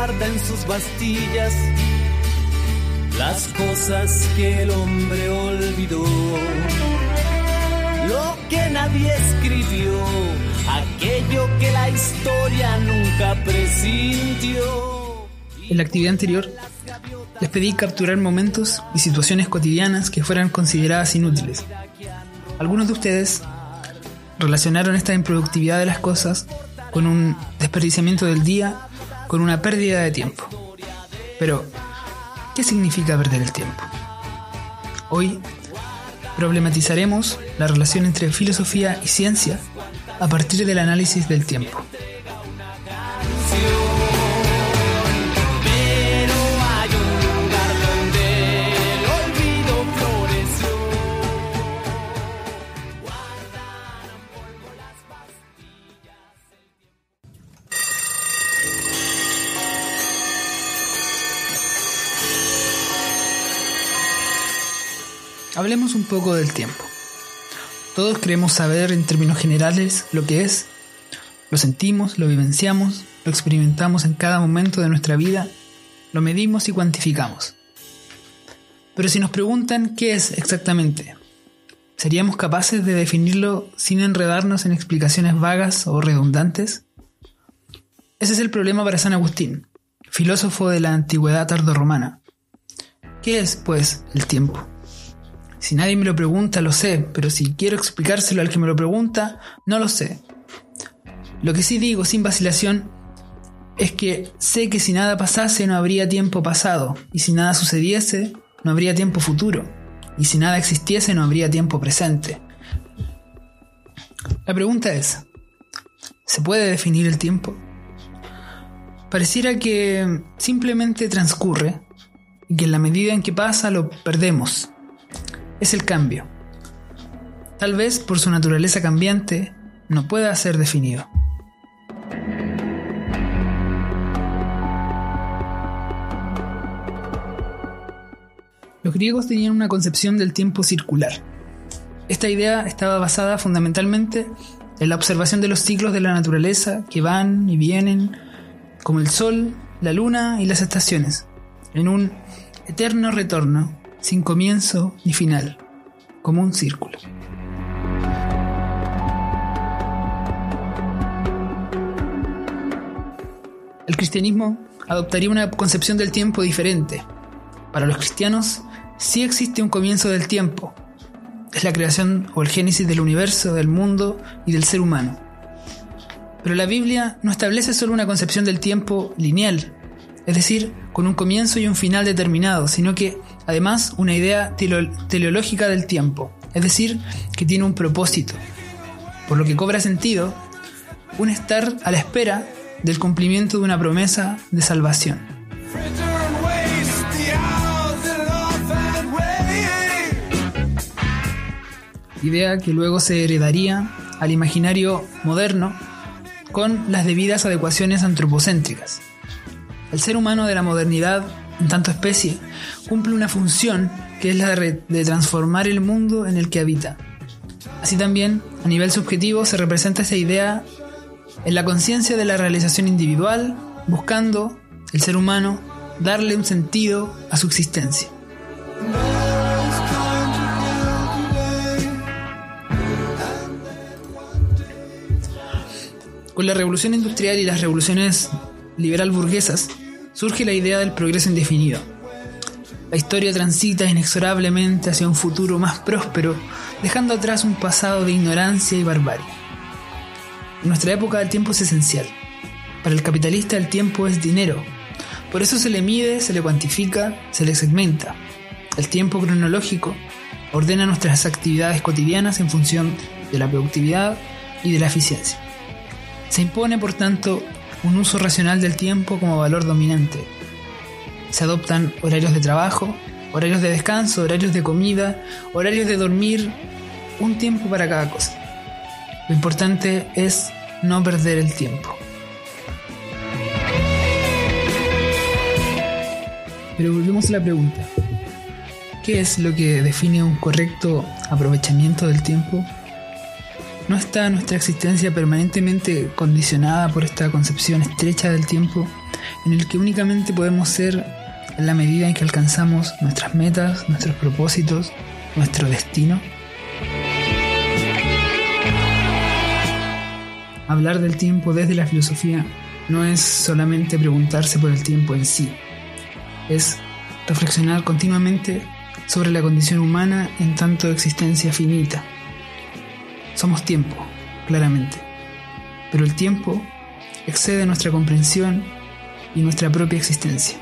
en sus bastillas las cosas que el hombre olvidó. Lo que nadie escribió, aquello que la historia nunca presintió. En la actividad anterior, les pedí capturar momentos y situaciones cotidianas que fueran consideradas inútiles. Algunos de ustedes relacionaron esta improductividad de las cosas con un desperdiciamiento del día, con una pérdida de tiempo. Pero, ¿qué significa perder el tiempo? Hoy problematizaremos la relación entre filosofía y ciencia a partir del análisis del tiempo. Hablemos un poco del tiempo. Todos queremos saber en términos generales lo que es, lo sentimos, lo vivenciamos, lo experimentamos en cada momento de nuestra vida, lo medimos y cuantificamos. Pero si nos preguntan qué es exactamente, ¿seríamos capaces de definirlo sin enredarnos en explicaciones vagas o redundantes? Ese es el problema para San Agustín, filósofo de la antigüedad tardorromana. ¿Qué es, pues, el tiempo? Si nadie me lo pregunta, lo sé, pero si quiero explicárselo al que me lo pregunta, no lo sé. Lo que sí digo sin vacilación es que sé que si nada pasase no habría tiempo pasado, y si nada sucediese no habría tiempo futuro, y si nada existiese no habría tiempo presente. La pregunta es, ¿se puede definir el tiempo? Pareciera que simplemente transcurre y que en la medida en que pasa lo perdemos es el cambio. Tal vez por su naturaleza cambiante no pueda ser definido. Los griegos tenían una concepción del tiempo circular. Esta idea estaba basada fundamentalmente en la observación de los ciclos de la naturaleza que van y vienen, como el sol, la luna y las estaciones, en un eterno retorno sin comienzo ni final, como un círculo. El cristianismo adoptaría una concepción del tiempo diferente. Para los cristianos sí existe un comienzo del tiempo. Es la creación o el génesis del universo, del mundo y del ser humano. Pero la Biblia no establece solo una concepción del tiempo lineal, es decir, con un comienzo y un final determinado, sino que además una idea teleológica del tiempo, es decir, que tiene un propósito, por lo que cobra sentido un estar a la espera del cumplimiento de una promesa de salvación. Idea que luego se heredaría al imaginario moderno con las debidas adecuaciones antropocéntricas. El ser humano de la modernidad, en tanto especie, cumple una función que es la de, transformar el mundo en el que habita. Así también, a nivel subjetivo, se representa esa idea en la conciencia de la realización individual, buscando el ser humano darle un sentido a su existencia. Con la revolución industrial y las revoluciones liberal burguesas, surge la idea del progreso indefinido. La historia transita inexorablemente hacia un futuro más próspero, dejando atrás un pasado de ignorancia y barbarie. En nuestra época el tiempo es esencial. Para el capitalista el tiempo es dinero. Por eso se le mide, se le cuantifica, se le segmenta. El tiempo cronológico ordena nuestras actividades cotidianas en función de la productividad y de la eficiencia. Se impone, por tanto, un uso racional del tiempo como valor dominante. Se adoptan horarios de trabajo, horarios de descanso, horarios de comida, horarios de dormir, un tiempo para cada cosa. Lo importante es no perder el tiempo. Pero volvemos a la pregunta. ¿Qué es lo que define un correcto aprovechamiento del tiempo? ¿No está nuestra existencia permanentemente condicionada por esta concepción estrecha del tiempo en el que únicamente podemos ser en la medida en que alcanzamos nuestras metas, nuestros propósitos, nuestro destino? Hablar del tiempo desde la filosofía no es solamente preguntarse por el tiempo en sí, es reflexionar continuamente sobre la condición humana en tanto existencia finita. Somos tiempo, claramente, pero el tiempo excede nuestra comprensión y nuestra propia existencia.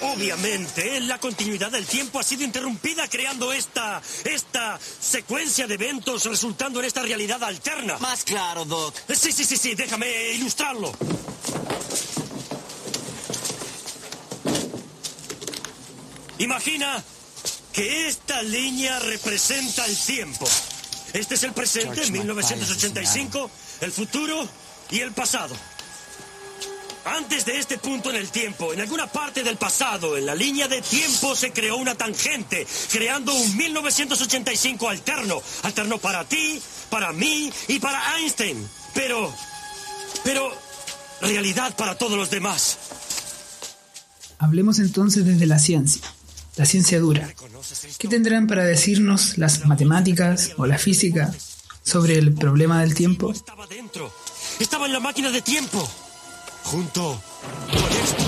Obviamente, la continuidad del tiempo ha sido interrumpida creando esta. esta secuencia de eventos resultando en esta realidad alterna. Más claro, Doc. Sí, sí, sí, sí, déjame ilustrarlo. Imagina que esta línea representa el tiempo. Este es el presente, 1985, el futuro y el pasado. Antes de este punto en el tiempo, en alguna parte del pasado, en la línea de tiempo se creó una tangente, creando un 1985 alterno. Alterno para ti, para mí y para Einstein. Pero... Pero... Realidad para todos los demás. Hablemos entonces desde la ciencia, la ciencia dura. ¿Qué tendrán para decirnos las matemáticas o la física sobre el problema del tiempo? Estaba dentro. Estaba en la máquina de tiempo junto con esto.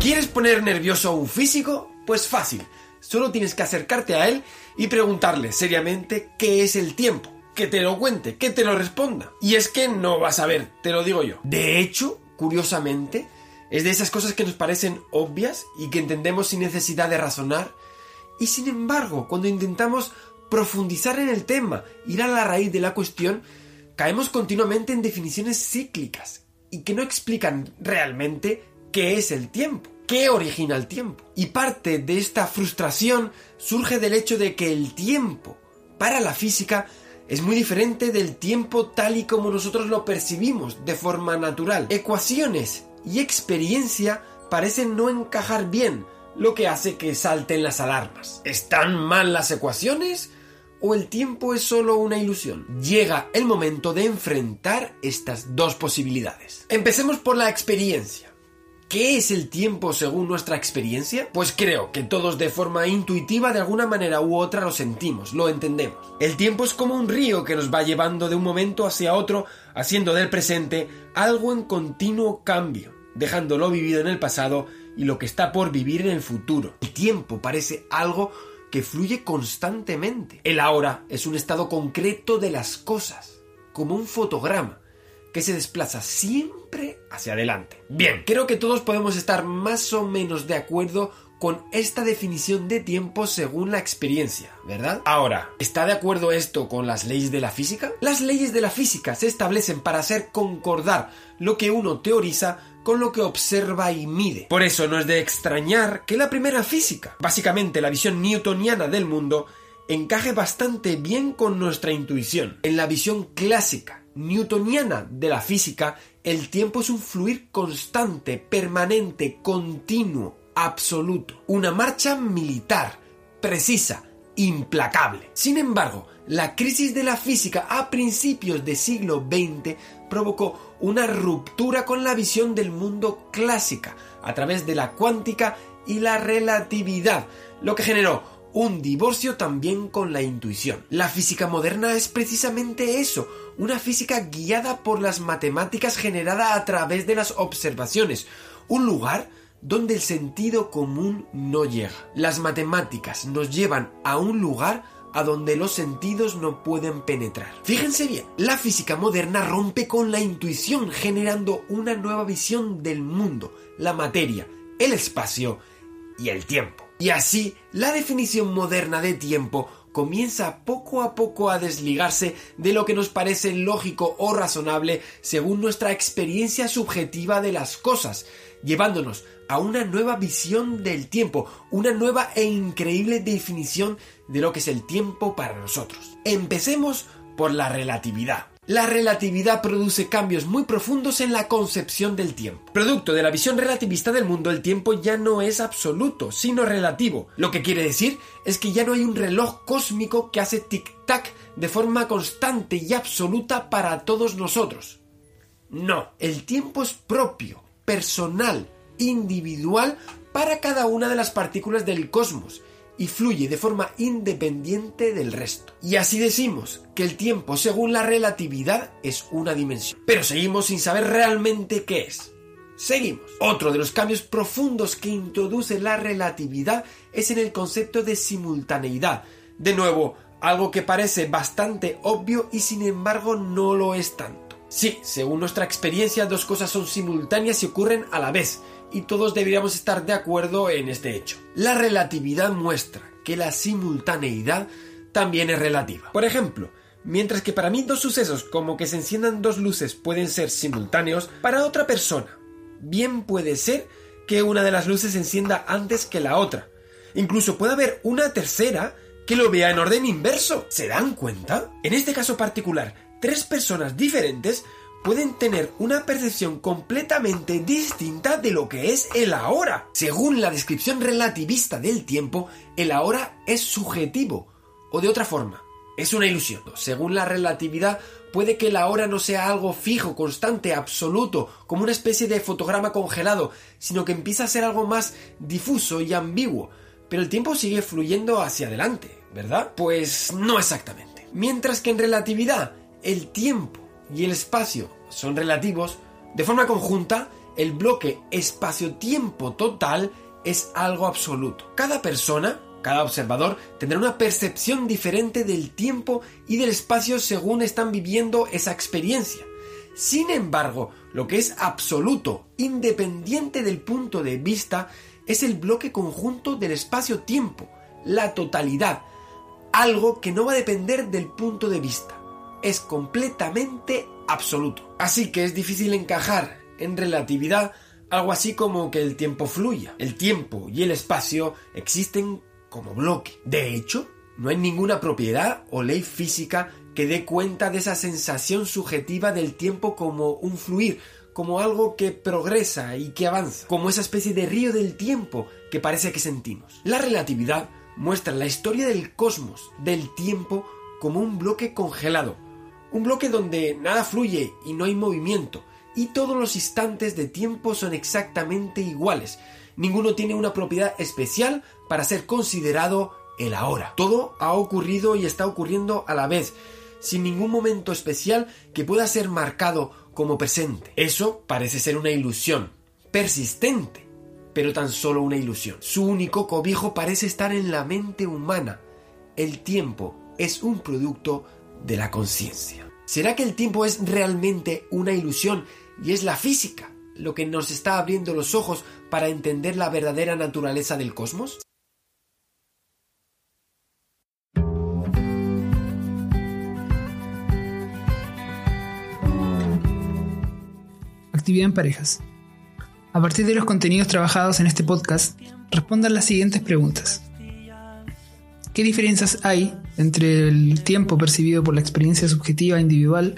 ¿Quieres poner nervioso a un físico? Pues fácil. Solo tienes que acercarte a él y preguntarle seriamente qué es el tiempo. Que te lo cuente, que te lo responda. Y es que no vas a ver, te lo digo yo. De hecho, curiosamente, es de esas cosas que nos parecen obvias y que entendemos sin necesidad de razonar. Y sin embargo, cuando intentamos profundizar en el tema, ir a la raíz de la cuestión, caemos continuamente en definiciones cíclicas y que no explican realmente qué es el tiempo, qué origina el tiempo. Y parte de esta frustración surge del hecho de que el tiempo, para la física, es muy diferente del tiempo tal y como nosotros lo percibimos de forma natural. Ecuaciones y experiencia parecen no encajar bien, lo que hace que salten las alarmas. ¿Están mal las ecuaciones? o el tiempo es solo una ilusión. Llega el momento de enfrentar estas dos posibilidades. Empecemos por la experiencia. ¿Qué es el tiempo según nuestra experiencia? Pues creo que todos de forma intuitiva de alguna manera u otra lo sentimos, lo entendemos. El tiempo es como un río que nos va llevando de un momento hacia otro, haciendo del presente algo en continuo cambio, dejando lo vivido en el pasado y lo que está por vivir en el futuro. El tiempo parece algo que fluye constantemente. El ahora es un estado concreto de las cosas, como un fotograma que se desplaza siempre hacia adelante. Bien, creo que todos podemos estar más o menos de acuerdo con esta definición de tiempo según la experiencia, ¿verdad? Ahora, ¿está de acuerdo esto con las leyes de la física? Las leyes de la física se establecen para hacer concordar lo que uno teoriza con lo que observa y mide. Por eso no es de extrañar que la primera física, básicamente la visión newtoniana del mundo, encaje bastante bien con nuestra intuición. En la visión clásica, newtoniana de la física, el tiempo es un fluir constante, permanente, continuo, absoluto. Una marcha militar, precisa, implacable. Sin embargo, la crisis de la física a principios del siglo XX provocó una ruptura con la visión del mundo clásica a través de la cuántica y la relatividad, lo que generó un divorcio también con la intuición. La física moderna es precisamente eso, una física guiada por las matemáticas generada a través de las observaciones, un lugar donde el sentido común no llega. Las matemáticas nos llevan a un lugar a donde los sentidos no pueden penetrar. Fíjense bien, la física moderna rompe con la intuición generando una nueva visión del mundo, la materia, el espacio y el tiempo. Y así, la definición moderna de tiempo comienza poco a poco a desligarse de lo que nos parece lógico o razonable según nuestra experiencia subjetiva de las cosas, llevándonos a una nueva visión del tiempo, una nueva e increíble definición de lo que es el tiempo para nosotros. Empecemos por la relatividad. La relatividad produce cambios muy profundos en la concepción del tiempo. Producto de la visión relativista del mundo, el tiempo ya no es absoluto, sino relativo. Lo que quiere decir es que ya no hay un reloj cósmico que hace tic-tac de forma constante y absoluta para todos nosotros. No, el tiempo es propio, personal, individual para cada una de las partículas del cosmos y fluye de forma independiente del resto. Y así decimos que el tiempo, según la relatividad, es una dimensión. Pero seguimos sin saber realmente qué es. Seguimos. Otro de los cambios profundos que introduce la relatividad es en el concepto de simultaneidad. De nuevo, algo que parece bastante obvio y sin embargo no lo es tanto. Sí, según nuestra experiencia, dos cosas son simultáneas y ocurren a la vez, y todos deberíamos estar de acuerdo en este hecho. La relatividad muestra que la simultaneidad también es relativa. Por ejemplo, mientras que para mí dos sucesos como que se enciendan dos luces pueden ser simultáneos, para otra persona bien puede ser que una de las luces se encienda antes que la otra. Incluso puede haber una tercera que lo vea en orden inverso. ¿Se dan cuenta? En este caso particular, tres personas diferentes pueden tener una percepción completamente distinta de lo que es el ahora. Según la descripción relativista del tiempo, el ahora es subjetivo, o de otra forma, es una ilusión. Según la relatividad, puede que el ahora no sea algo fijo, constante, absoluto, como una especie de fotograma congelado, sino que empieza a ser algo más difuso y ambiguo. Pero el tiempo sigue fluyendo hacia adelante, ¿verdad? Pues no exactamente. Mientras que en relatividad, el tiempo y el espacio son relativos, de forma conjunta, el bloque espacio-tiempo total es algo absoluto. Cada persona, cada observador, tendrá una percepción diferente del tiempo y del espacio según están viviendo esa experiencia. Sin embargo, lo que es absoluto, independiente del punto de vista, es el bloque conjunto del espacio-tiempo, la totalidad, algo que no va a depender del punto de vista. Es completamente absoluto. Así que es difícil encajar en relatividad algo así como que el tiempo fluya. El tiempo y el espacio existen como bloque. De hecho, no hay ninguna propiedad o ley física que dé cuenta de esa sensación subjetiva del tiempo como un fluir, como algo que progresa y que avanza, como esa especie de río del tiempo que parece que sentimos. La relatividad muestra la historia del cosmos, del tiempo, como un bloque congelado, un bloque donde nada fluye y no hay movimiento, y todos los instantes de tiempo son exactamente iguales. Ninguno tiene una propiedad especial para ser considerado el ahora. Todo ha ocurrido y está ocurriendo a la vez, sin ningún momento especial que pueda ser marcado como presente. Eso parece ser una ilusión, persistente, pero tan solo una ilusión. Su único cobijo parece estar en la mente humana. El tiempo es un producto de la conciencia. ¿Será que el tiempo es realmente una ilusión y es la física lo que nos está abriendo los ojos para entender la verdadera naturaleza del cosmos? Actividad en parejas. A partir de los contenidos trabajados en este podcast, respondan las siguientes preguntas. ¿Qué diferencias hay entre el tiempo percibido por la experiencia subjetiva individual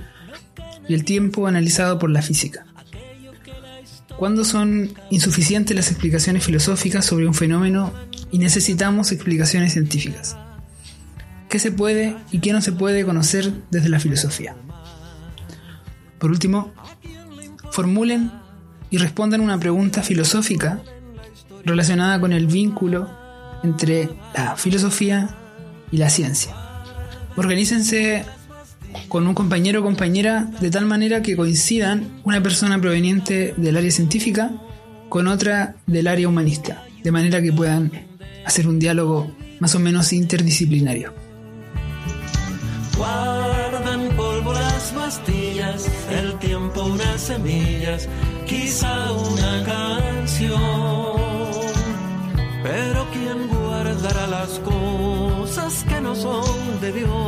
y el tiempo analizado por la física? ¿Cuándo son insuficientes las explicaciones filosóficas sobre un fenómeno y necesitamos explicaciones científicas? ¿Qué se puede y qué no se puede conocer desde la filosofía? Por último, formulen y respondan una pregunta filosófica relacionada con el vínculo entre la filosofía y la ciencia. Organícense con un compañero o compañera de tal manera que coincidan una persona proveniente del área científica con otra del área humanista, de manera que puedan hacer un diálogo más o menos interdisciplinario. Guardan polvo las el tiempo unas semillas, quizá una canción. Son de Dios?